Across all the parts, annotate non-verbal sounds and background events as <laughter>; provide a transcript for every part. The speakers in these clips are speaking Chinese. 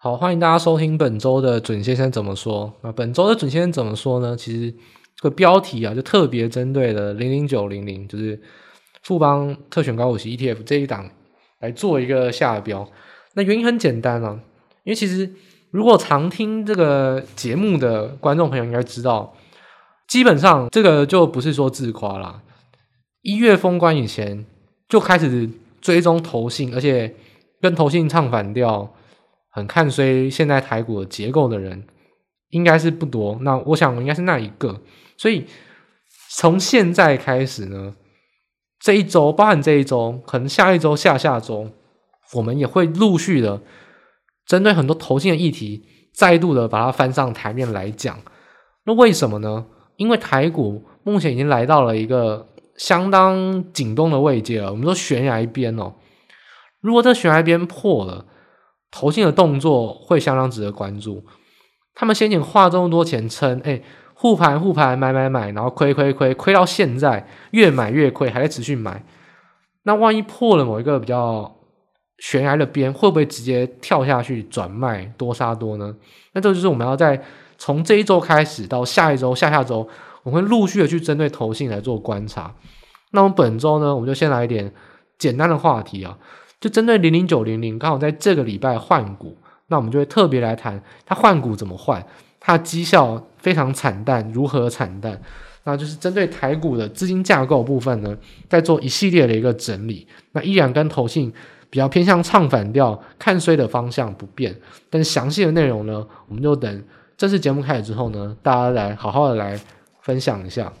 好，欢迎大家收听本周的准先生怎么说。那本周的准先生怎么说呢？其实这个标题啊，就特别针对了零零九零零，就是富邦特选高股息 ETF 这一档来做一个下标。那原因很简单啊，因为其实如果常听这个节目的观众朋友应该知道，基本上这个就不是说自夸啦。一月封关以前就开始追踪投信，而且跟投信唱反调。很看衰现在台股的结构的人，应该是不多。那我想应该是那一个。所以从现在开始呢，这一周，包含这一周，可能下一周、下下周，我们也会陆续的针对很多投信的议题，再度的把它翻上台面来讲。那为什么呢？因为台股目前已经来到了一个相当紧绷的位阶了。我们说悬崖边哦，如果这悬崖边破了。投信的动作会相当值得关注。他们先前花这么多钱撑，哎，护盘护盘买买买，然后亏亏亏亏到现在，越买越亏，还在持续买。那万一破了某一个比较悬崖的边，会不会直接跳下去转卖多杀多呢？那这就是我们要在从这一周开始到下一周、下下周，我们会陆续的去针对投信来做观察。那我们本周呢，我们就先来一点简单的话题啊。就针对零零九零零，刚好在这个礼拜换股，那我们就会特别来谈它换股怎么换，它的绩效非常惨淡，如何惨淡？那就是针对台股的资金架构部分呢，在做一系列的一个整理。那依然跟投信比较偏向唱反调、看衰的方向不变，但详细的内容呢，我们就等正式节目开始之后呢，大家来好好的来分享一下。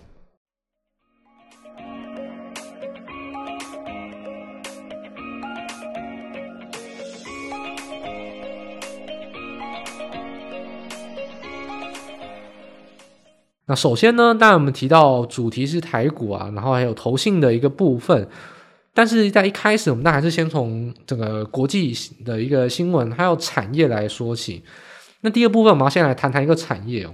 那首先呢，当然我们提到主题是台股啊，然后还有投信的一个部分，但是在一开始，我们那还是先从整个国际的一个新闻还有产业来说起。那第二部分，我们要先来谈谈一个产业哦。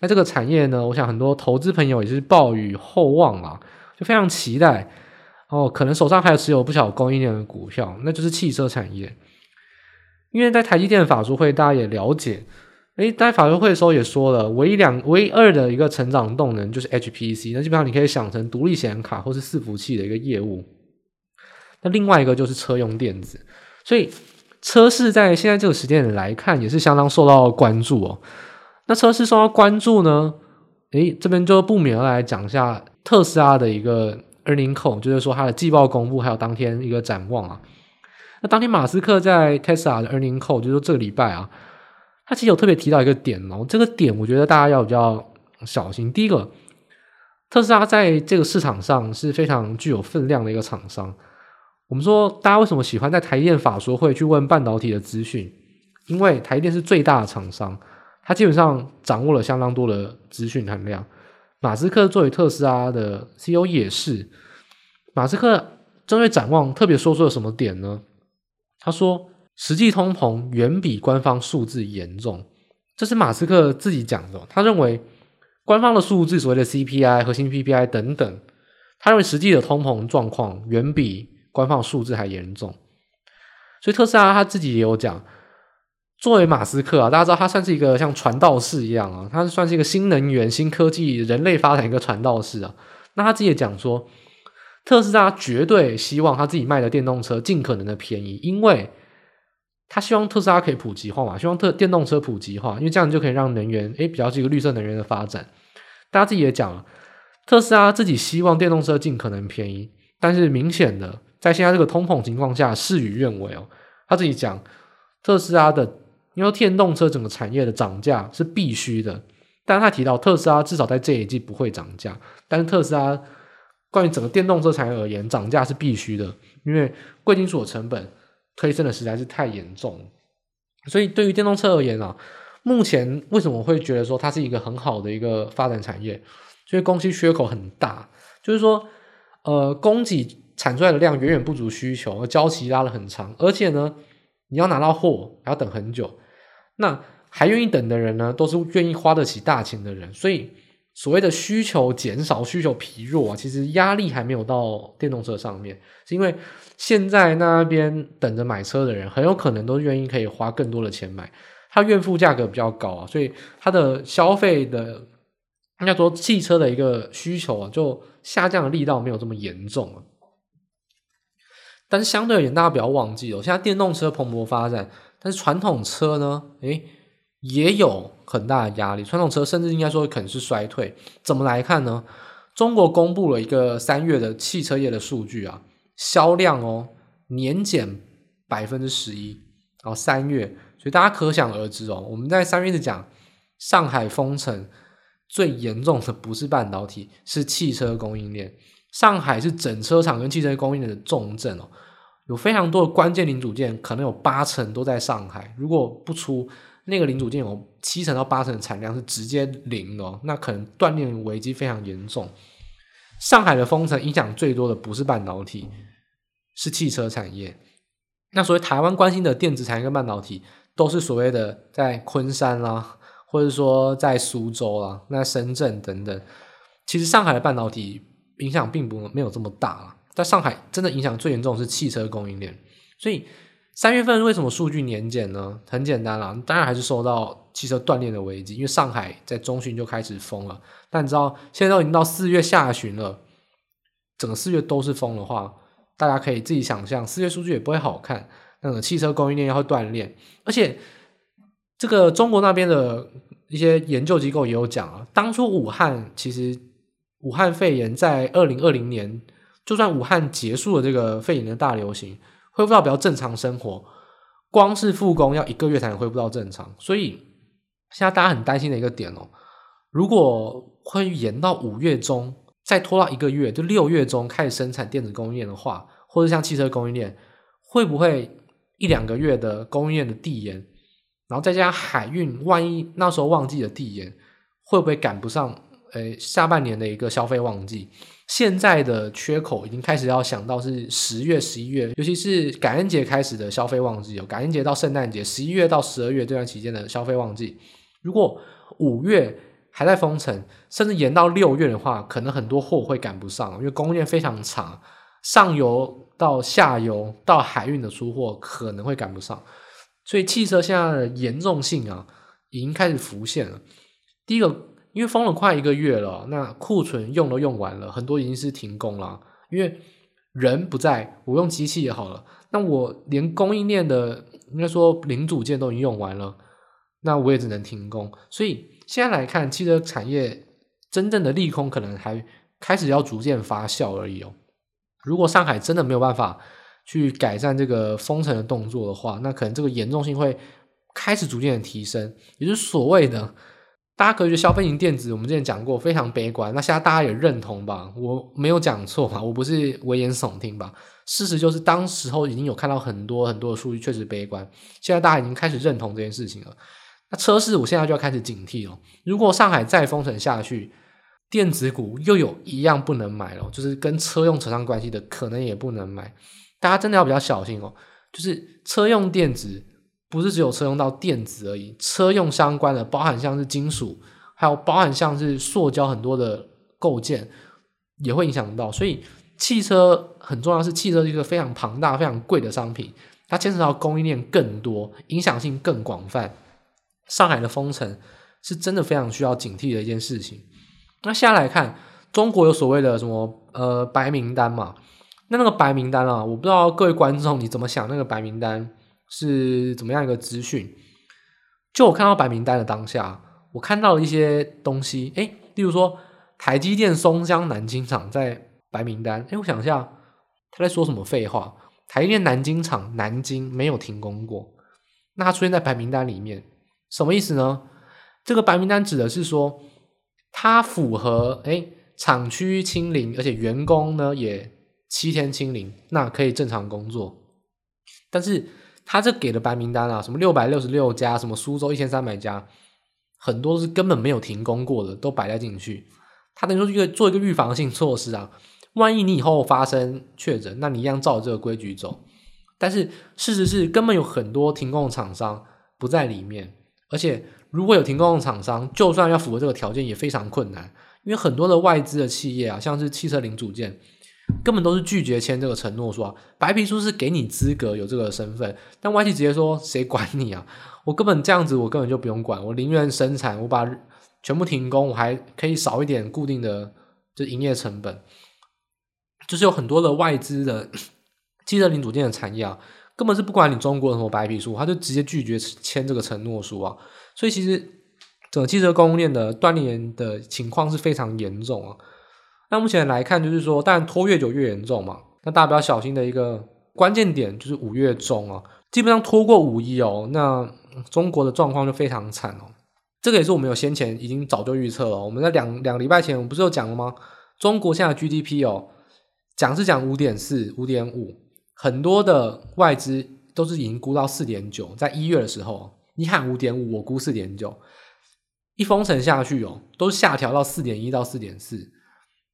那这个产业呢，我想很多投资朋友也是抱以厚望啊，就非常期待哦，可能手上还有持有不少供应链的股票，那就是汽车产业。因为在台积电法说会，大家也了解。诶，在法说会的时候也说了，唯一两、唯一二的一个成长动能就是 HPC，那基本上你可以想成独立显卡或是伺服器的一个业务。那另外一个就是车用电子，所以车市在现在这个时间点来看也是相当受到关注哦。那车市受到关注呢，诶，这边就不免要来讲一下特斯拉的一个 earning call，就是说它的季报公布还有当天一个展望啊。那当天马斯克在 Tesla 的 earning call，就是说这个礼拜啊。他其实有特别提到一个点哦，这个点我觉得大家要比较小心。第一个，特斯拉在这个市场上是非常具有分量的一个厂商。我们说，大家为什么喜欢在台电法说会去问半导体的资讯？因为台电是最大的厂商，它基本上掌握了相当多的资讯含量。马斯克作为特斯拉的 CEO 也是，马斯克针对展望特别说出了什么点呢？他说。实际通膨远比官方数字严重，这是马斯克自己讲的。他认为官方的数字，所谓的 CPI、核心 PPI 等等，他认为实际的通膨状况远比官方数字还严重。所以特斯拉他自己也有讲，作为马斯克啊，大家知道他算是一个像传道士一样啊，他算是一个新能源、新科技、人类发展一个传道士啊。那他自己也讲说，特斯拉绝对希望他自己卖的电动车尽可能的便宜，因为。他希望特斯拉可以普及化嘛，希望特电动车普及化，因为这样就可以让能源诶比较是一个绿色能源的发展。大家自己也讲了，特斯拉自己希望电动车尽可能便宜，但是明显的在现在这个通膨情况下事与愿违哦。他自己讲，特斯拉的因为电动车整个产业的涨价是必须的，但他提到特斯拉至少在这一季不会涨价，但是特斯拉关于整个电动车产业而言，涨价是必须的，因为贵金属的成本。推升的实在是太严重，所以对于电动车而言啊，目前为什么会觉得说它是一个很好的一个发展产业？所以供需缺口很大，就是说，呃，供给产出来的量远远不足需求，而交期拉得很长，而且呢，你要拿到货还要等很久。那还愿意等的人呢，都是愿意花得起大钱的人，所以所谓的需求减少、需求疲弱啊，其实压力还没有到电动车上面，是因为现在那边等着买车的人很有可能都愿意可以花更多的钱买，它月付价格比较高啊，所以它的消费的应该说汽车的一个需求啊，就下降的力道没有这么严重啊。但是相对而言，大家不要忘记哦，现在电动车蓬勃发展，但是传统车呢，诶也有很大的压力，传统车甚至应该说可能是衰退。怎么来看呢？中国公布了一个三月的汽车业的数据啊，销量哦年减百分之十一，然后三月，所以大家可想而知哦，我们在三月是讲上海封城最严重的不是半导体，是汽车供应链。上海是整车厂跟汽车供应链的重镇哦，有非常多的关键零组件，可能有八成都在上海，如果不出。那个零组件有七成到八成的产量是直接零的哦，那可能断链危机非常严重。上海的封城影响最多的不是半导体，是汽车产业。那所谓台湾关心的电子产业跟半导体，都是所谓的在昆山啦，或者说在苏州啦、那深圳等等。其实上海的半导体影响并不没有这么大啦，在上海真的影响最严重的是汽车供应链，所以。三月份为什么数据年减呢？很简单啦，当然还是受到汽车断链的危机，因为上海在中旬就开始封了。但你知道，现在都已经到四月下旬了，整个四月都是封的话，大家可以自己想象，四月数据也不会好看。那个汽车供应链要会断链，而且这个中国那边的一些研究机构也有讲啊，当初武汉其实武汉肺炎在二零二零年，就算武汉结束了这个肺炎的大流行。恢复到比较正常生活，光是复工要一个月才能恢复到正常，所以现在大家很担心的一个点哦，如果会延到五月中，再拖到一个月，就六月中开始生产电子供应链的话，或者像汽车供应链，会不会一两个月的供应链的递延，然后再加上海运，万一那时候旺季的递延，会不会赶不上？诶，下半年的一个消费旺季？现在的缺口已经开始要想到是十月、十一月，尤其是感恩节开始的消费旺季，有感恩节到圣诞节，十一月到十二月这段期间的消费旺季。如果五月还在封城，甚至延到六月的话，可能很多货会赶不上，因为供应链非常长，上游到下游到海运的出货可能会赶不上，所以汽车现在的严重性啊，已经开始浮现了。第一个。因为封了快一个月了，那库存用都用完了，很多已经是停工了。因为人不在，我用机器也好了，那我连供应链的应该说零组件都已经用完了，那我也只能停工。所以现在来看，汽车产业真正的利空可能还开始要逐渐发酵而已哦。如果上海真的没有办法去改善这个封城的动作的话，那可能这个严重性会开始逐渐的提升，也就是所谓的。大家可以觉得消费型电子，我们之前讲过非常悲观，那现在大家也认同吧？我没有讲错吧？我不是危言耸听吧？事实就是当时候已经有看到很多很多的数据，确实悲观。现在大家已经开始认同这件事情了。那车市，我现在就要开始警惕了。如果上海再封城下去，电子股又有一样不能买了，就是跟车用扯上关系的，可能也不能买。大家真的要比较小心哦，就是车用电子。不是只有车用到电子而已，车用相关的，包含像是金属，还有包含像是塑胶很多的构件，也会影响到。所以汽车很重要，是汽车是一个非常庞大、非常贵的商品，它牵扯到供应链更多，影响性更广泛。上海的封城是真的非常需要警惕的一件事情。那下来看，中国有所谓的什么呃白名单嘛？那那个白名单啊，我不知道各位观众你怎么想那个白名单？是怎么样一个资讯？就我看到白名单的当下，我看到了一些东西，诶，例如说台积电松江南京厂在白名单，诶，我想一下，他在说什么废话？台积电南京厂南京没有停工过，那它出现在白名单里面，什么意思呢？这个白名单指的是说，它符合诶厂区清零，而且员工呢也七天清零，那可以正常工作，但是。他这给的白名单啊，什么六百六十六家，什么苏州一千三百家，很多是根本没有停工过的，都摆在进去。他等于说一个做一个预防性措施啊，万一你以后发生确诊，那你一样照这个规矩走。但是事实是，根本有很多停工厂商不在里面，而且如果有停工的厂商，就算要符合这个条件，也非常困难，因为很多的外资的企业啊，像是汽车零组件，根本都是拒绝签这个承诺书啊。白皮书是给你资格有这个身份，但外企直接说谁管你啊？我根本这样子，我根本就不用管，我宁愿生产，我把全部停工，我还可以少一点固定的就营业成本。<sniffs> 就是有很多的外资的汽车零组件的产业啊，根本是不管你中国什么白皮书，他就直接拒绝签这个承诺书啊。所以其实整个汽车供应链的断裂的情况是非常严重啊。那目前来看，就是说，当然拖越久越严重嘛。那大家比较小心的一个关键点就是五月中啊，基本上拖过五一哦，那中国的状况就非常惨哦。这个也是我们有先前已经早就预测了。我们在两两个礼拜前，我们不是有讲了吗？中国现在 GDP 哦。讲是讲五点四、五点五，很多的外资都是已经估到四点九。在一月的时候，你喊五点五，我估四点九，一封城下去哦，都下调到四点一到四点四。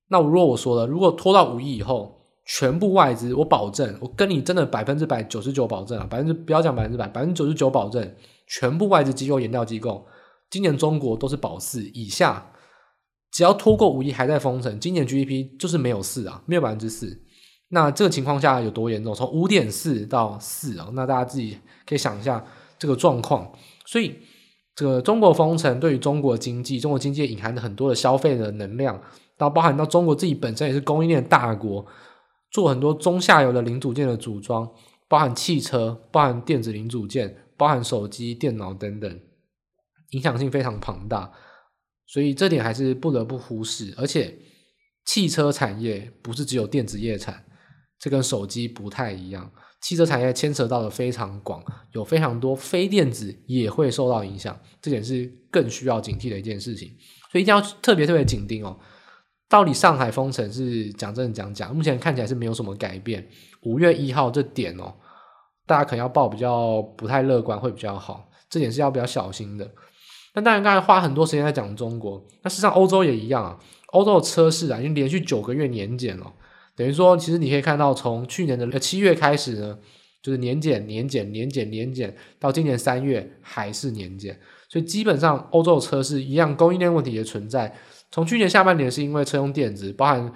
那如果我说了，如果拖到五一以后，全部外资，我保证，我跟你真的百分之百九十九保证啊，百分之不要讲百分之百，百分之九十九保证，全部外资机构、研调机构，今年中国都是保四以下。只要拖过五一还在封城，今年 GDP 就是没有四啊，没有百分之四。那这个情况下有多严重？从五点四到四啊，那大家自己可以想一下这个状况。所以，这个中国封城对于中国经济，中国经济隐含的很多的消费的能量，然后包含到中国自己本身也是供应链大国，做很多中下游的零组件的组装，包含汽车、包含电子零组件、包含手机、电脑等等，影响性非常庞大。所以这点还是不得不忽视，而且汽车产业不是只有电子业产，这跟手机不太一样。汽车产业牵扯到的非常广，有非常多非电子也会受到影响，这点是更需要警惕的一件事情。所以一定要特别特别紧盯哦。到底上海封城是讲真讲假？目前看起来是没有什么改变。五月一号这点哦，大家可能要抱比较不太乐观会比较好，这点是要比较小心的。那当然，刚才花很多时间在讲中国，那实际上欧洲也一样啊。欧洲的车市啊，已经连续九个月年检了，等于说，其实你可以看到，从去年的七月开始呢，就是年检、年检、年检、年检，到今年三月还是年检。所以基本上，欧洲的车市一样，供应链问题也存在。从去年下半年是因为车用电子，包含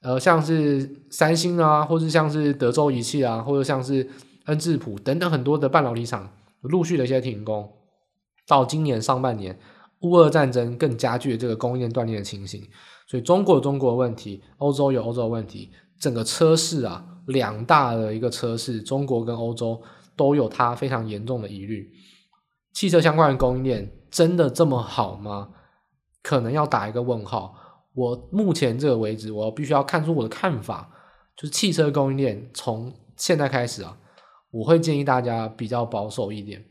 呃像是三星啊，或者像是德州仪器啊，或者像是恩智浦等等很多的半导体厂陆续的一些停工。到今年上半年，乌俄战争更加剧了这个供应链断裂的情形，所以中国有中国的问题，欧洲有欧洲的问题，整个车市啊，两大的一个车市，中国跟欧洲都有它非常严重的疑虑。汽车相关的供应链真的这么好吗？可能要打一个问号。我目前这个为止，我必须要看出我的看法，就是汽车供应链从现在开始啊，我会建议大家比较保守一点。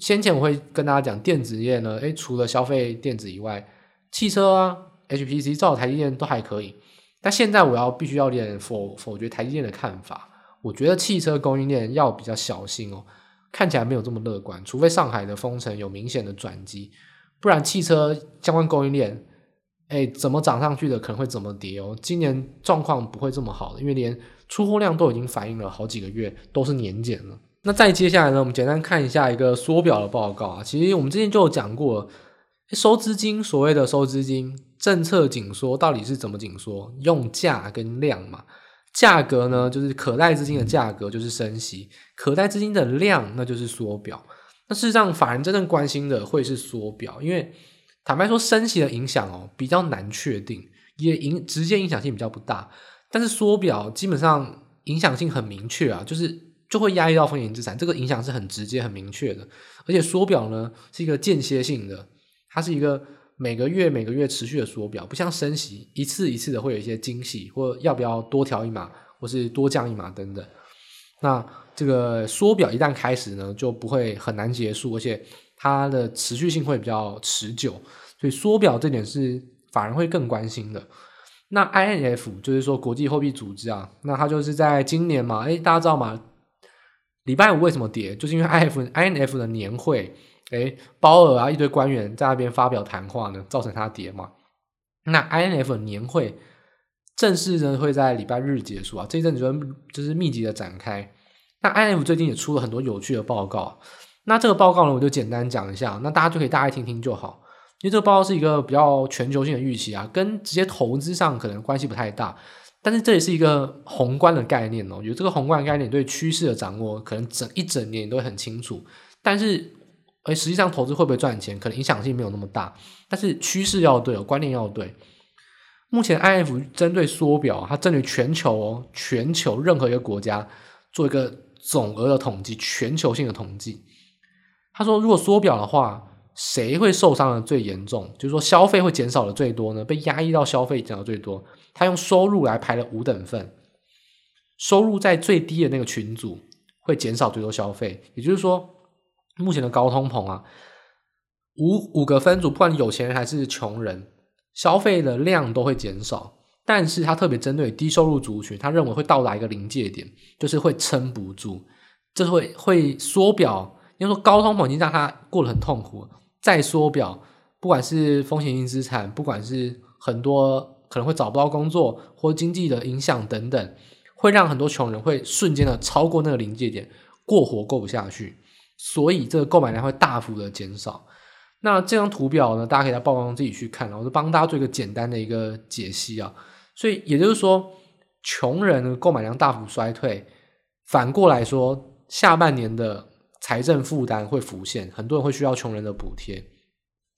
先前我会跟大家讲，电子业呢，诶，除了消费电子以外，汽车啊、HPC、造台积电都还可以。但现在我要必须要点否否决台积电的看法，我觉得汽车供应链要比较小心哦，看起来没有这么乐观。除非上海的封城有明显的转机，不然汽车相关供应链，诶，怎么涨上去的可能会怎么跌哦。今年状况不会这么好的，因为连出货量都已经反映了好几个月都是年减了。那再接下来呢，我们简单看一下一个缩表的报告啊。其实我们之前就有讲过，收资金，所谓的收资金，政策紧缩到底是怎么紧缩？用价跟量嘛。价格呢，就是可贷资金的价格就是升息，可贷资金的量那就是缩表。那事实上，法人真正关心的会是缩表，因为坦白说，升息的影响哦比较难确定，也影直接影响性比较不大。但是缩表基本上影响性很明确啊，就是。就会压抑到风险资产，这个影响是很直接、很明确的。而且缩表呢是一个间歇性的，它是一个每个月、每个月持续的缩表，不像升息一次一次的会有一些惊喜，或要不要多调一码，或是多降一码等等。那这个缩表一旦开始呢，就不会很难结束，而且它的持续性会比较持久。所以缩表这点是法人会更关心的。那 I N F 就是说国际货币组织啊，那它就是在今年嘛，诶，大家知道吗？礼拜五为什么跌？就是因为 INF I N F 的年会，诶，鲍尔啊一堆官员在那边发表谈话呢，造成它跌嘛。那 I N F 的年会正式呢会在礼拜日结束啊，这一阵子就就是密集的展开。那 I N F 最近也出了很多有趣的报告，那这个报告呢我就简单讲一下，那大家就可以大概听听就好。因为这个报告是一个比较全球性的预期啊，跟直接投资上可能关系不太大。但是这也是一个宏观的概念哦，有这个宏观的概念，对趋势的掌握，可能整一整年都会很清楚。但是，哎，实际上投资会不会赚钱，可能影响性没有那么大。但是趋势要对哦，观念要对。目前 I F 针对缩表，它针对全球哦，全球任何一个国家做一个总额的统计，全球性的统计。他说，如果缩表的话，谁会受伤的最严重？就是说消费会减少的最多呢？被压抑到消费减少最多。他用收入来排了五等份，收入在最低的那个群组会减少最多消费，也就是说，目前的高通膨啊，五五个分组，不管有钱人还是穷人，消费的量都会减少。但是他特别针对低收入族群，他认为会到达一个临界点，就是会撑不住，这会会缩表。因为说高通膨已经让他过得很痛苦，再缩表，不管是风险性资产，不管是很多。可能会找不到工作，或经济的影响等等，会让很多穷人会瞬间的超过那个临界点，过活过不下去，所以这个购买量会大幅的减少。那这张图表呢，大家可以在报告中自己去看，我就帮大家做一个简单的一个解析啊。所以也就是说，穷人购买量大幅衰退，反过来说，下半年的财政负担会浮现，很多人会需要穷人的补贴。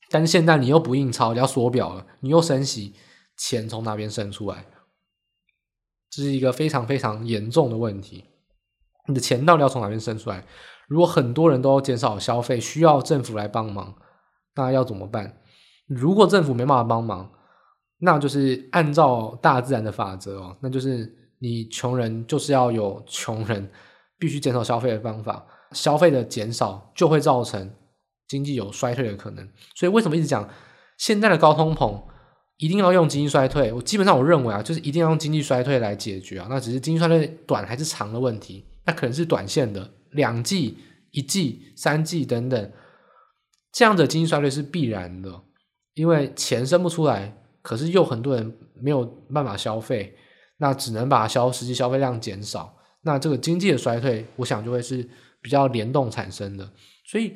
但是现在你又不印钞，你要缩表了，你又升息。钱从哪边生出来？这是一个非常非常严重的问题。你的钱到底要从哪边生出来？如果很多人都减少消费，需要政府来帮忙，那要怎么办？如果政府没办法帮忙，那就是按照大自然的法则哦，那就是你穷人就是要有穷人必须减少消费的方法，消费的减少就会造成经济有衰退的可能。所以为什么一直讲现在的高通膨？一定要用经济衰退，我基本上我认为啊，就是一定要用经济衰退来解决啊。那只是经济衰退短还是长的问题，那可能是短线的，两季、一季、三季等等，这样的经济衰退是必然的，因为钱生不出来，可是又很多人没有办法消费，那只能把消实际消费量减少，那这个经济的衰退，我想就会是比较联动产生的，所以。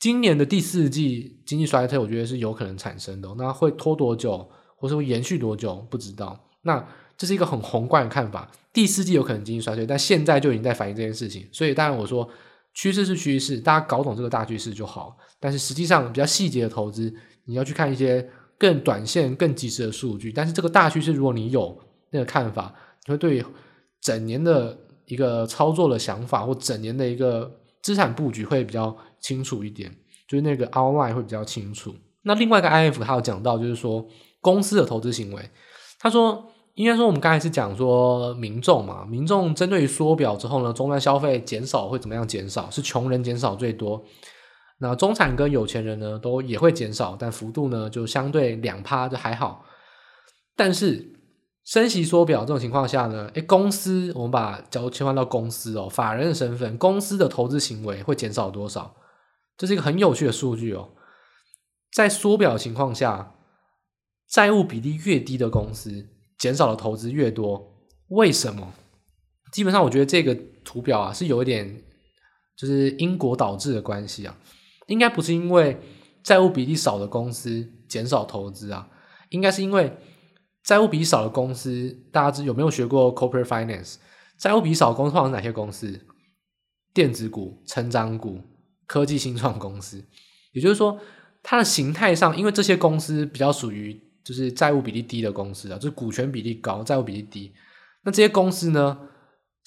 今年的第四季经济衰退，我觉得是有可能产生的。那会拖多久，或是会延续多久，不知道。那这是一个很宏观的看法。第四季有可能经济衰退，但现在就已经在反映这件事情。所以当然我说趋势是趋势，大家搞懂这个大趋势就好。但是实际上比较细节的投资，你要去看一些更短线、更及时的数据。但是这个大趋势，如果你有那个看法，你会对整年的一个操作的想法，或整年的一个资产布局会比较。清楚一点，就是那个 outline 会比较清楚。那另外一个 I F 他有讲到，就是说公司的投资行为。他说，应该说我们刚才是讲说民众嘛，民众针对于缩表之后呢，终端消费减少会怎么样减少？是穷人减少最多。那中产跟有钱人呢，都也会减少，但幅度呢就相对两趴就还好。但是升息缩表这种情况下呢，诶，公司我们把角度切换到公司哦，法人的身份，公司的投资行为会减少多少？这是一个很有趣的数据哦，在缩表的情况下，债务比例越低的公司减少的投资越多。为什么？基本上我觉得这个图表啊是有一点就是因果导致的关系啊，应该不是因为债务比例少的公司减少投资啊，应该是因为债务比例少的公司，大家知有没有学过 corporate finance？债务比例少的公司通常是哪些公司？电子股、成长股。科技新创公司，也就是说，它的形态上，因为这些公司比较属于就是债务比例低的公司啊，就是股权比例高，债务比例低。那这些公司呢，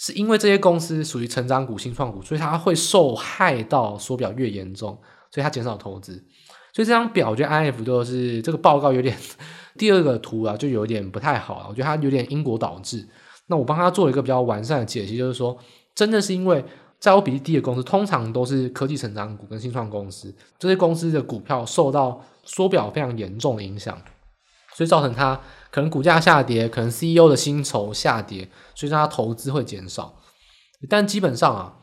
是因为这些公司属于成长股、新创股，所以它会受害到缩表越严重，所以它减少投资。所以这张表，我觉得 I F 都是这个报告有点第二个图啊，就有点不太好了。我觉得它有点因果导致。那我帮他做一个比较完善的解析，就是说，真的是因为。债务比例低的公司，通常都是科技成长股跟新创公司。这些公司的股票受到缩表非常严重的影响，所以造成它可能股价下跌，可能 CEO 的薪酬下跌，所以让它投资会减少。但基本上啊，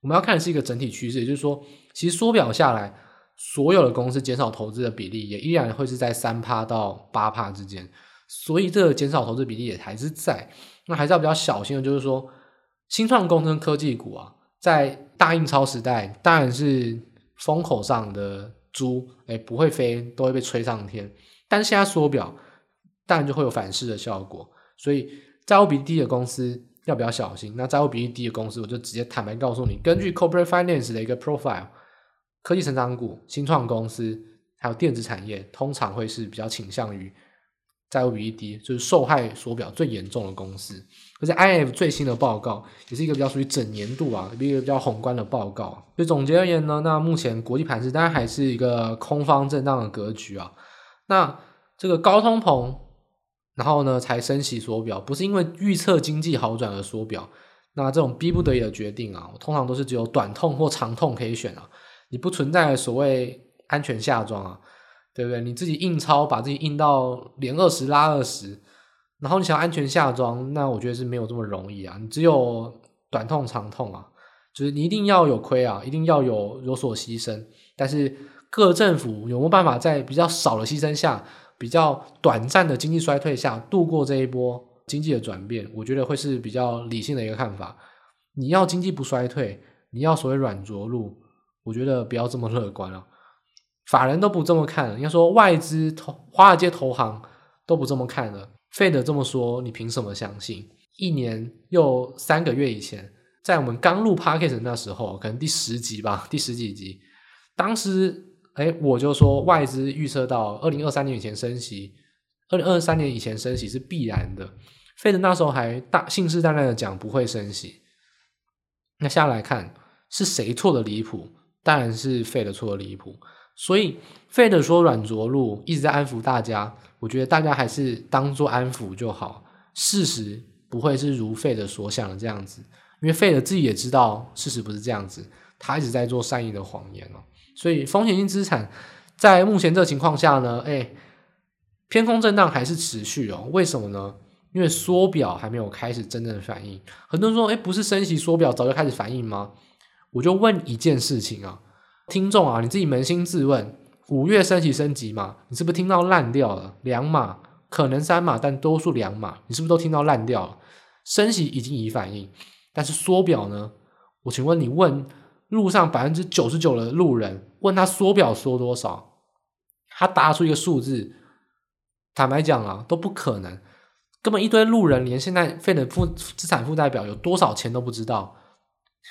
我们要看的是一个整体趋势，也就是说，其实缩表下来，所有的公司减少投资的比例也依然会是在三趴到八趴之间。所以这个减少投资比例也还是在。那还是要比较小心的，就是说新创公司科技股啊。在大印钞时代，当然是风口上的猪，哎，不会飞，都会被吹上天。但是现在缩表，当然就会有反噬的效果。所以债务比例低的公司要比较小心？那债务比例低的公司，我就直接坦白告诉你，根据 Corporate Finance 的一个 profile，科技成长股、新创公司还有电子产业，通常会是比较倾向于。债务比例低，就是受害所表最严重的公司。而且 IMF 最新的报告也是一个比较属于整年度啊，一个比较宏观的报告。所以总结而言呢，那目前国际盘势当然还是一个空方震荡的格局啊。那这个高通膨，然后呢才升息缩表，不是因为预测经济好转而缩表。那这种逼不得已的决定啊，通常都是只有短痛或长痛可以选啊，你不存在所谓安全下装啊。对不对？你自己印钞，把自己印到连二十拉二十，然后你想安全下装，那我觉得是没有这么容易啊。你只有短痛长痛啊，就是你一定要有亏啊，一定要有有所牺牲。但是各政府有没有办法在比较少的牺牲下，比较短暂的经济衰退下度过这一波经济的转变？我觉得会是比较理性的一个看法。你要经济不衰退，你要所谓软着陆，我觉得不要这么乐观啊。法人都不这么看了，应该说外资投华尔街投行都不这么看了。Fed 这么说，你凭什么相信？一年又三个月以前，在我们刚录 Podcast 那时候，可能第十集吧，第十几集，当时哎，我就说外资预测到二零二三年以前升息，二零二三年以前升息是必然的。费德那时候还大信誓旦旦的讲不会升息。那下来看是谁错的离谱？当然是费德错的离谱。所以费德说软着陆一直在安抚大家，我觉得大家还是当做安抚就好。事实不会是如费德所想的这样子，因为费德自己也知道事实不是这样子，他一直在做善意的谎言哦。所以，风险性资产在目前这情况下呢，哎，偏空震荡还是持续哦。为什么呢？因为缩表还没有开始真正的反应。很多人说，哎，不是升息缩表早就开始反应吗？我就问一件事情啊。听众啊，你自己扪心自问：五月升息升级嘛？你是不是听到烂掉了？两码可能三码，但多数两码，你是不是都听到烂掉了？升息已经已反应，但是缩表呢？我请问你问路上百分之九十九的路人，问他缩表缩多少？他答出一个数字，坦白讲啊，都不可能，根本一堆路人连现在费的负资产负债表有多少钱都不知道。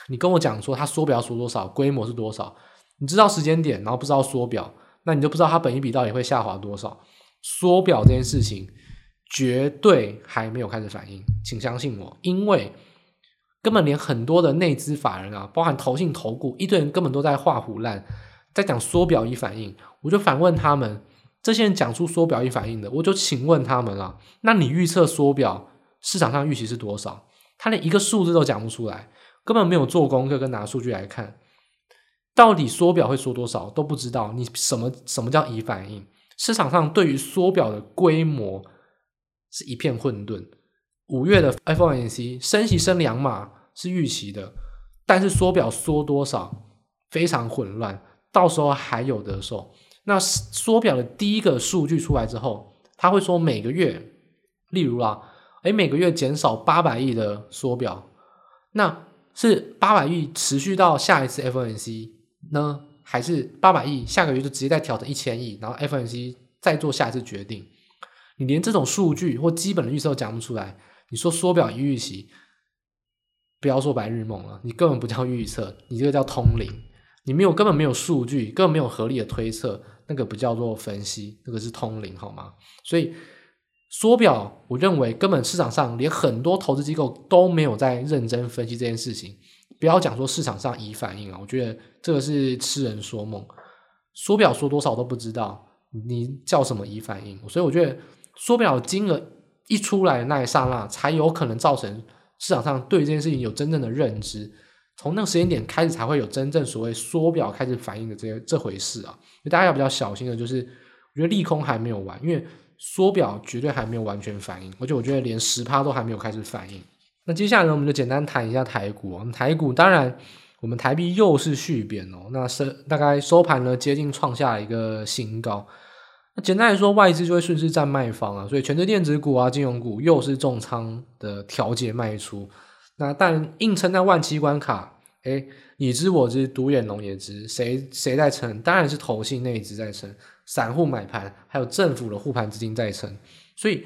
你跟我讲说他缩表缩多少，规模是多少？你知道时间点，然后不知道缩表，那你就不知道它本一笔到底会下滑多少。缩表这件事情绝对还没有开始反应，请相信我，因为根本连很多的内资法人啊，包含投信、投股，一堆人根本都在画虎烂，在讲缩表已反应。我就反问他们，这些人讲出缩表已反应的，我就请问他们啊，那你预测缩表市场上预期是多少？他连一个数字都讲不出来，根本没有做功课跟拿数据来看。到底缩表会缩多少都不知道，你什么什么叫已反应？市场上对于缩表的规模是一片混沌。五月的 FOMC 升息升两码是预期的，但是缩表缩多少非常混乱，到时候还有得说。那缩表的第一个数据出来之后，他会说每个月，例如啊，诶，每个月减少八百亿的缩表，那是八百亿持续到下一次 FNC。呢？还是八百亿？下个月就直接再调成一千亿，然后 FNC 再做下一次决定。你连这种数据或基本的预测都讲不出来，你说缩表已预期，不要说白日梦了，你根本不叫预测，你这个叫通灵。你没有根本没有数据，根本没有合理的推测，那个不叫做分析，那个是通灵，好吗？所以缩表，我认为根本市场上连很多投资机构都没有在认真分析这件事情。不要讲说市场上已反应啊，我觉得这个是痴人说梦。缩表说多少都不知道，你叫什么已反应？所以我觉得缩表金额一出来的那一刹那，才有可能造成市场上对这件事情有真正的认知。从那个时间点开始，才会有真正所谓缩表开始反应的这些这回事啊。大家要比较小心的，就是我觉得利空还没有完，因为缩表绝对还没有完全反应，而且我觉得连十趴都还没有开始反应。那接下来呢，我们就简单谈一下台股。台股当然，我们台币又是续贬哦。那是大概收盘呢，接近创下一个新高。那简单来说，外资就会顺势站卖方啊，所以权值电子股啊、金融股又是重仓的调节卖出。那但硬撑在万七关卡，哎，你知我知，独眼龙也知，谁谁在撑？当然是投信那一支在撑，散户买盘，还有政府的护盘资金在撑。所以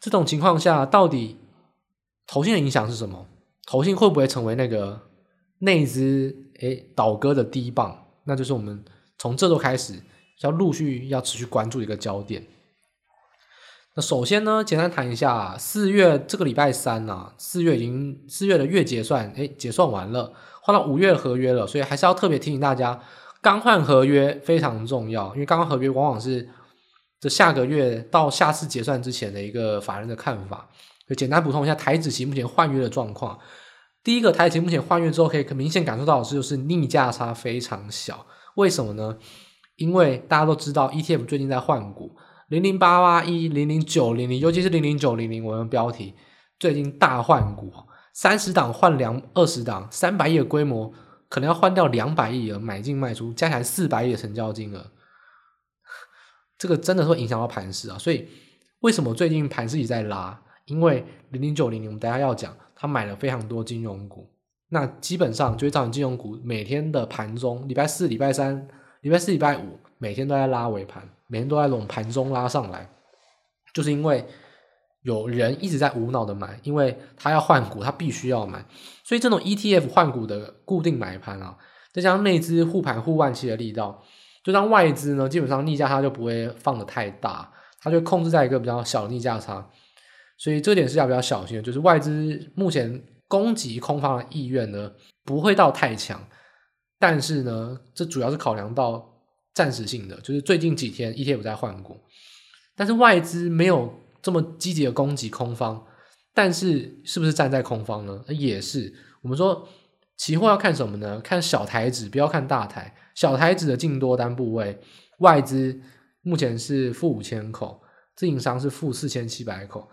这种情况下，到底投信的影响是什么？投信会不会成为那个那支哎倒戈的第一棒？那就是我们从这周开始要陆续要持续关注一个焦点。首先呢，简单谈一下四月这个礼拜三啊，四月已经四月的月结算，哎，结算完了，换到五月合约了，所以还是要特别提醒大家，刚换合约非常重要，因为刚换合约往往是这下个月到下次结算之前的一个法人的看法。就简单补充一下台指期目前换约的状况。第一个，台指期目前换约之后，可以明显感受到的是，就是逆价差非常小。为什么呢？因为大家都知道 ETF 最近在换股。零零八八一零零九零零，尤其是零零九零零，我们标题最近大换股，三十档换两二十档，三百亿的规模可能要换掉两百亿的，买进卖出加起来四百亿的成交金额，这个真的会影响到盘势啊！所以为什么最近盘势一直在拉？因为零零九零零，我们等下要讲，他买了非常多金融股，那基本上就会造成金融股每天的盘中，礼拜四、礼拜三、礼拜四、礼拜五，每天都在拉尾盘。每天都在这种盘中拉上来，就是因为有人一直在无脑的买，因为他要换股，他必须要买，所以这种 ETF 换股的固定买盘啊，再加上内资护盘护万期的力道，就让外资呢基本上逆价它就不会放的太大，它就控制在一个比较小的逆价差，所以这点是要比较小心的，就是外资目前攻击空方的意愿呢不会到太强，但是呢这主要是考量到。暂时性的，就是最近几天 ETF 在换股，但是外资没有这么积极的攻击空方，但是是不是站在空方呢？也是。我们说期货要看什么呢？看小台子，不要看大台。小台子的净多单部位，外资目前是负五千口，自营商是负四千七百口，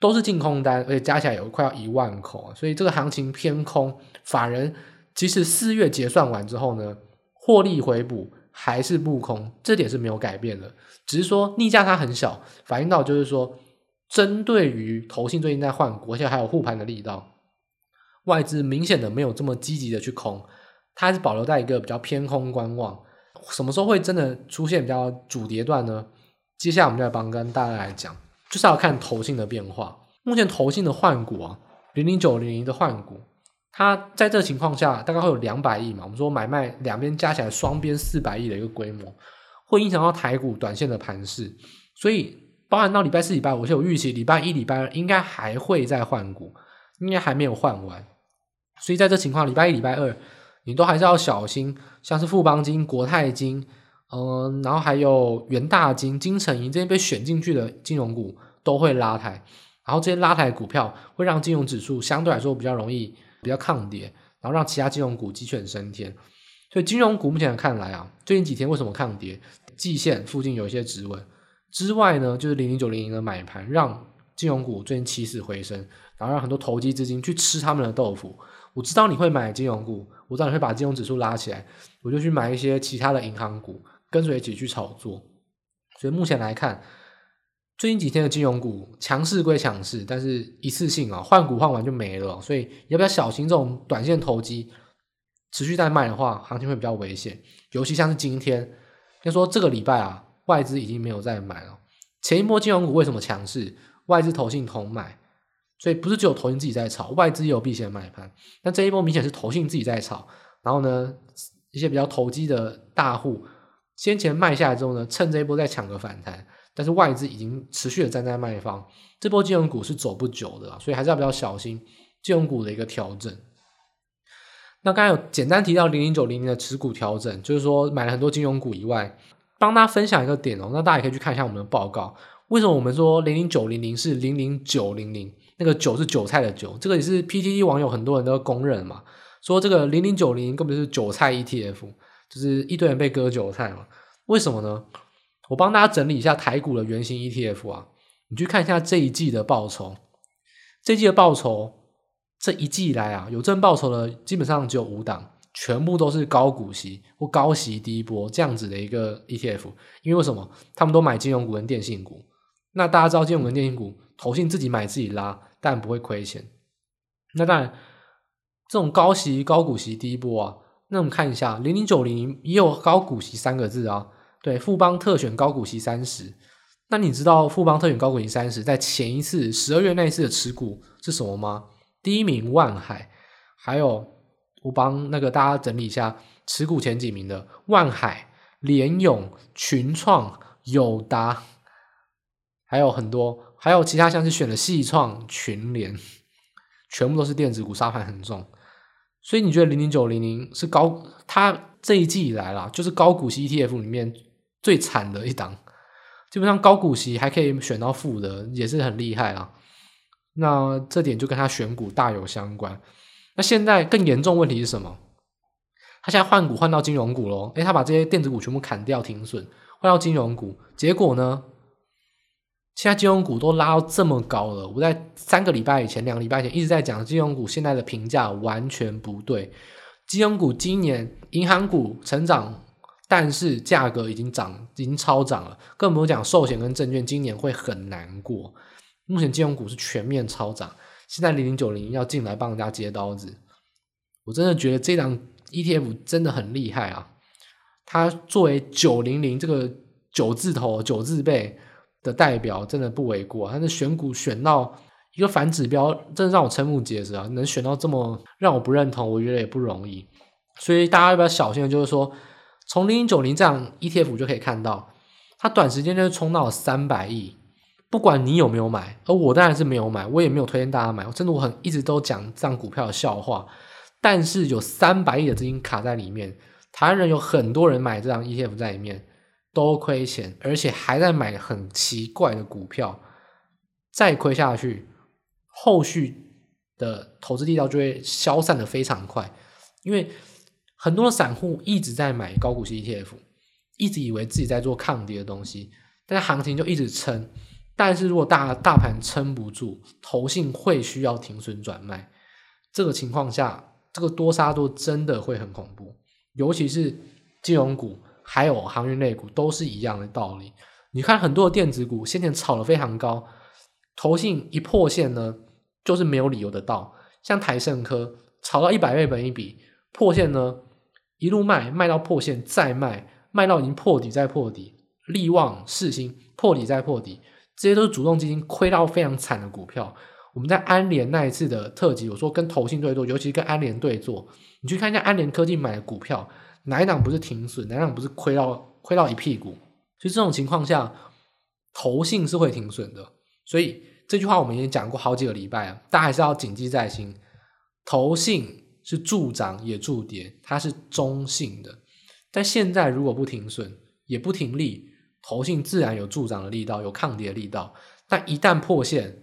都是净空单，而且加起来有快要一万口，所以这个行情偏空。法人即使四月结算完之后呢，获利回补。还是不空，这点是没有改变的，只是说逆价差很小，反映到就是说，针对于投信最近在换股，而且还有护盘的力道，外资明显的没有这么积极的去空，它还是保留在一个比较偏空观望。什么时候会真的出现比较主跌段呢？接下来我们就来帮跟大家来讲，就是要看投信的变化。目前投信的换股啊，零零九零零的换股。它在这情况下大概会有两百亿嘛，我们说买卖两边加起来双边四百亿的一个规模，会影响到台股短线的盘势，所以包含到礼拜四、礼拜五，我就有预期礼拜一、礼拜二应该还会再换股，应该还没有换完，所以在这情况，礼拜一、礼拜二你都还是要小心，像是富邦金、国泰金，嗯、然后还有元大金、金城银这些被选进去的金融股都会拉抬，然后这些拉抬股票会让金融指数相对来说比较容易。比较抗跌，然后让其他金融股鸡犬升天。所以金融股目前看来啊，最近几天为什么抗跌？季线附近有一些止稳之外呢，就是零零九零零的买盘，让金融股最近起死回生，然后让很多投机资金去吃他们的豆腐。我知道你会买金融股，我知道你会把金融指数拉起来，我就去买一些其他的银行股，跟随一起去炒作。所以目前来看。最近几天的金融股强势归强势，但是一次性啊换股换完就没了，所以要不要小心这种短线投机持续在卖的话，行情会比较危险。尤其像是今天，要说这个礼拜啊，外资已经没有再买了。前一波金融股为什么强势？外资投信同买，所以不是只有投信自己在炒，外资也有避险买盘。但这一波明显是投信自己在炒，然后呢，一些比较投机的大户先前卖下来之后呢，趁这一波再抢个反弹。但是外资已经持续的站在卖方，这波金融股是走不久的，所以还是要比较小心金融股的一个调整。那刚才有简单提到零零九零零的持股调整，就是说买了很多金融股以外，帮大家分享一个点哦，那大家也可以去看一下我们的报告。为什么我们说零零九零零是零零九零零？那个九是韭菜的韭，这个也是 PTT 网友很多人都公认嘛，说这个零零九零零根本是韭菜 ETF，就是一堆人被割韭菜嘛？为什么呢？我帮大家整理一下台股的原型 ETF 啊，你去看一下这一季的报酬，这一季的报酬这一季以来啊，有正报酬的基本上只有五档，全部都是高股息或高息低波这样子的一个 ETF。因为为什么？他们都买金融股跟电信股。那大家知道金融跟电信股，投信自己买自己拉，但不会亏钱。那当然，这种高息高股息低波啊，那我们看一下零零九零也有高股息三个字啊，对，富邦特选高股息三十。那你知道富邦特选高股息三十在前一次十二月那一次的持股是什么吗？第一名万海，还有我帮那个大家整理一下持股前几名的万海、联永、群创、友达，还有很多，还有其他像是选的细创、群联，全部都是电子股，杀盘很重。所以你觉得零零九零零是高？它这一季以来啦，就是高股息 ETF 里面最惨的一档。基本上高股息还可以选到负的，也是很厉害啊。那这点就跟他选股大有相关。那现在更严重问题是什么？他现在换股换到金融股喽。诶，他把这些电子股全部砍掉停损，换到金融股。结果呢？现在金融股都拉到这么高了。我在三个礼拜以前、两个礼拜前一直在讲金融股现在的评价完全不对。金融股今年银行股成长。但是价格已经涨，已经超涨了。更不用讲寿险跟证券，今年会很难过。目前金融股是全面超涨，现在零零九零要进来帮人家接刀子，我真的觉得这档 ETF 真的很厉害啊！它作为九零零这个九字头、九字辈的代表，真的不为过。它的选股选到一个反指标，真的让我瞠目结舌啊！能选到这么让我不认同，我觉得也不容易。所以大家要不要小心就是说。从零零九零这样 ETF 就可以看到，它短时间就冲到了三百亿。不管你有没有买，而我当然是没有买，我也没有推荐大家买。真的，我很一直都讲这样股票的笑话。但是有三百亿的资金卡在里面，台湾人有很多人买这张 ETF 在里面都亏钱，而且还在买很奇怪的股票，再亏下去，后续的投资力道就会消散的非常快，因为。很多散户一直在买高股息 ETF，一直以为自己在做抗跌的东西，但是行情就一直撑。但是如果大大盘撑不住，投信会需要停损转卖，这个情况下，这个多杀多真的会很恐怖。尤其是金融股还有航运类股都是一样的道理。你看很多的电子股先前炒得非常高，投信一破线呢，就是没有理由的到。像台胜科炒到一百倍本一比，破线呢。一路卖，卖到破线再卖，卖到已经破底再破底。力旺、世芯破底再破底，这些都是主动基金亏到非常惨的股票。我们在安联那一次的特辑，我说跟投信对做，尤其跟安联对做，你去看一下安联科技买的股票，哪一档不是停损，哪一档不是亏到亏到一屁股？所以这种情况下，投信是会停损的。所以这句话我们已经讲过好几个礼拜了，大家还是要谨记在心，投信。是助涨也助跌，它是中性的。但现在如果不停损也不停利，投信自然有助涨的力道，有抗跌的力道。但一旦破线，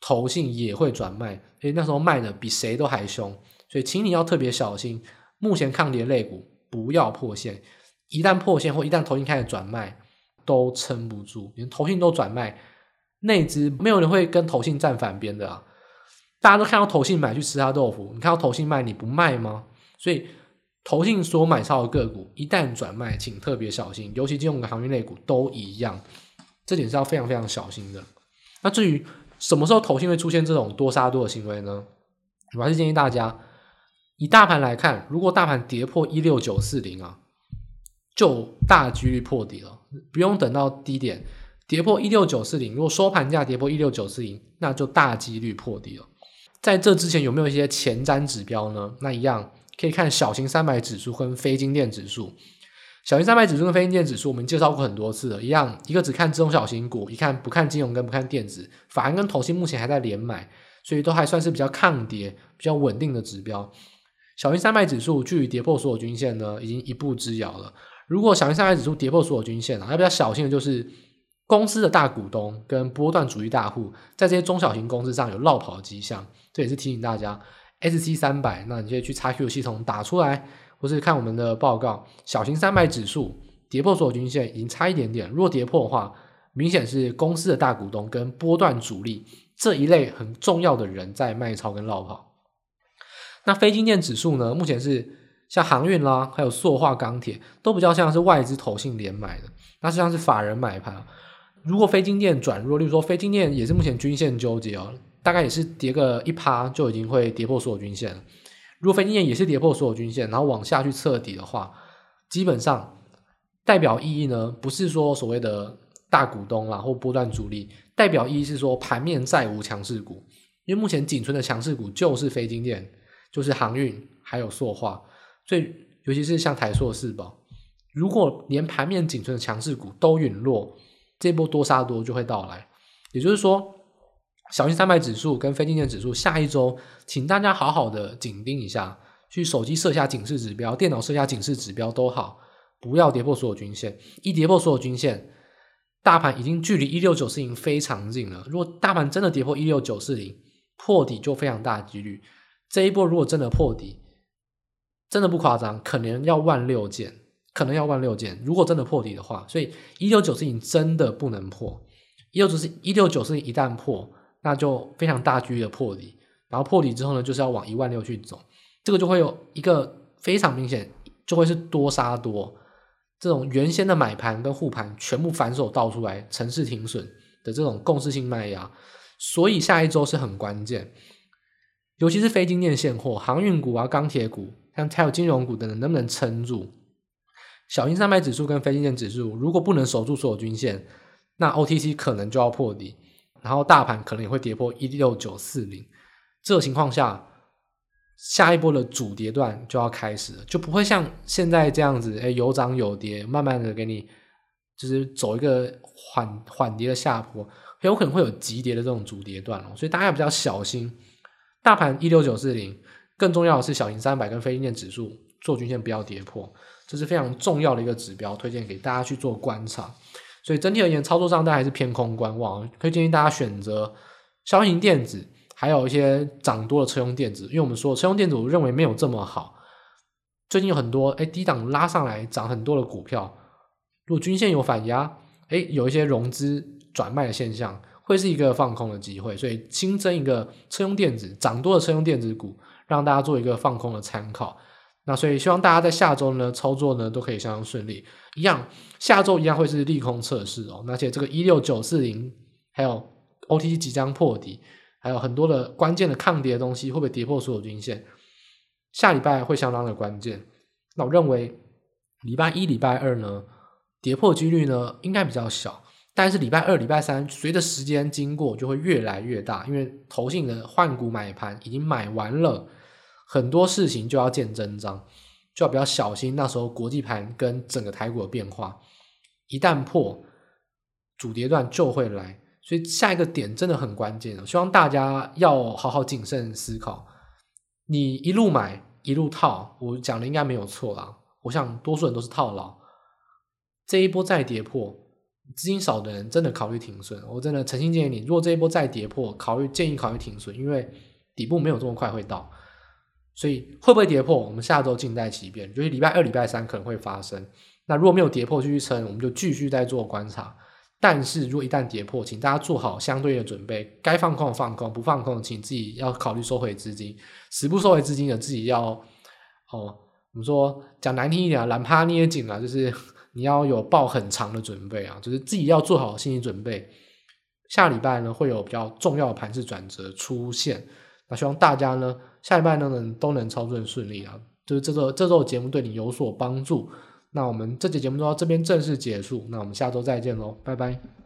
投信也会转卖，所以那时候卖的比谁都还凶。所以请你要特别小心，目前抗跌类股不要破线，一旦破线或一旦投信开始转卖，都撑不住。连投信都转卖，内资没有人会跟投信站反边的啊。大家都看到投信买去吃他豆腐，你看到投信卖你不卖吗？所以投信所买超的个股一旦转卖，请特别小心，尤其金融的航运类股都一样，这点是要非常非常小心的。那至于什么时候投信会出现这种多杀多的行为呢？我还是建议大家以大盘来看，如果大盘跌破一六九四零啊，就大几率破底了，不用等到低点跌破一六九四零，如果收盘价跌破一六九四零，那就大几率破底了。在这之前有没有一些前瞻指标呢？那一样可以看小型三百指数跟非金电指数。小型三百指数跟非金电指数我们介绍过很多次了，一样一个只看中小型股，一看不看金融跟不看电子，反而跟投信目前还在连买，所以都还算是比较抗跌、比较稳定的指标。小型三百指数距离跌破所有均线呢，已经一步之遥了。如果小型三百指数跌破所有均线啊，要比较小心的就是。公司的大股东跟波段主义大户在这些中小型公司上有落跑的迹象，这也是提醒大家。SC 三百，那你就去 XQ 系统打出来，或是看我们的报告。小型三百指数跌破所有均线，已经差一点点。若跌破的话，明显是公司的大股东跟波段主力这一类很重要的人在卖超跟落跑。那非金电指数呢？目前是像航运啦，还有塑化、钢铁，都比较像是外资投信连买的，那实际上是法人买盘。如果非金电转弱，例如说非金电也是目前均线纠结哦，大概也是跌个一趴就已经会跌破所有均线了。如果非经电也是跌破所有均线，然后往下去测底的话，基本上代表意义呢，不是说所谓的大股东啦或波段主力，代表意义是说盘面再无强势股，因为目前仅存的强势股就是非经电，就是航运还有塑化，所以尤其是像台塑四宝，如果连盘面仅存的强势股都陨落，这波多杀多就会到来，也就是说。小型三百指数跟非经电指数，下一周，请大家好好的紧盯一下，去手机设下警示指标，电脑设下警示指标都好，不要跌破所有均线。一跌破所有均线，大盘已经距离一六九四零非常近了。如果大盘真的跌破一六九四零，破底就非常大几率。这一波如果真的破底，真的不夸张，可能要万六件，可能要万六件。如果真的破底的话，所以一六九四零真的不能破。一六九四一六九四零一旦破。那就非常大局的破底，然后破底之后呢，就是要往一万六去走，这个就会有一个非常明显，就会是多杀多，这种原先的买盘跟护盘全部反手倒出来，程式停损的这种共识性卖压，所以下一周是很关键，尤其是非经验现货、航运股啊、钢铁股，像还有金融股等等，能不能撑住？小型三百指数跟非经电指数如果不能守住所有均线，那 OTC 可能就要破底。然后大盘可能也会跌破一六九四零，这个情况下，下一波的主跌段就要开始了，就不会像现在这样子，哎，有涨有跌，慢慢的给你就是走一个缓缓跌的下坡，很有可能会有急跌的这种主跌段哦，所以大家比较小心。大盘一六九四零，更重要的是小型三百跟非经电指数做均线不要跌破，这是非常重要的一个指标，推荐给大家去做观察。所以整体而言，操作上大家还是偏空观望，可以建议大家选择消型电子，还有一些涨多的车用电子。因为我们说车用电子，我认为没有这么好。最近有很多哎低档拉上来涨很多的股票，如果均线有反压，哎有一些融资转卖的现象，会是一个放空的机会。所以新增一个车用电子涨多的车用电子股，让大家做一个放空的参考。那所以希望大家在下周呢操作呢都可以相当顺利，一样下周一样会是利空测试哦。而且这个一六九四零还有 OTC 即将破底，还有很多的关键的抗跌的东西会不会跌破所有均线？下礼拜会相当的关键。那我认为礼拜一、礼拜二呢跌破几率呢应该比较小，但是礼拜二、礼拜三随着时间经过就会越来越大，因为投信的换股买盘已经买完了。很多事情就要见真章，就要比较小心。那时候国际盘跟整个台股的变化，一旦破主跌段就会来，所以下一个点真的很关键。希望大家要好好谨慎思考。你一路买一路套，我讲的应该没有错啦。我想多数人都是套牢。这一波再跌破，资金少的人真的考虑停损。我真的诚心建议你，如果这一波再跌破，考虑建议考虑停损，因为底部没有这么快会到。所以会不会跌破？我们下周静待其变。就是礼拜二、礼拜三可能会发生。那如果没有跌破，继续撑，我们就继续在做观察。但是如果一旦跌破，请大家做好相对的准备，该放空放空，不放空请自己要考虑收回资金。死不收回资金的，自己要哦，我们说讲难听一点啊，懒趴捏紧啊，就是 <laughs> 你要有抱很长的准备啊，就是自己要做好心理准备。下礼拜呢，会有比较重要的盘势转折出现。那希望大家呢，下一半都能都能操作顺利啊，就是这个这周节目对你有所帮助。那我们这期节目就到这边正式结束，那我们下周再见喽，拜拜。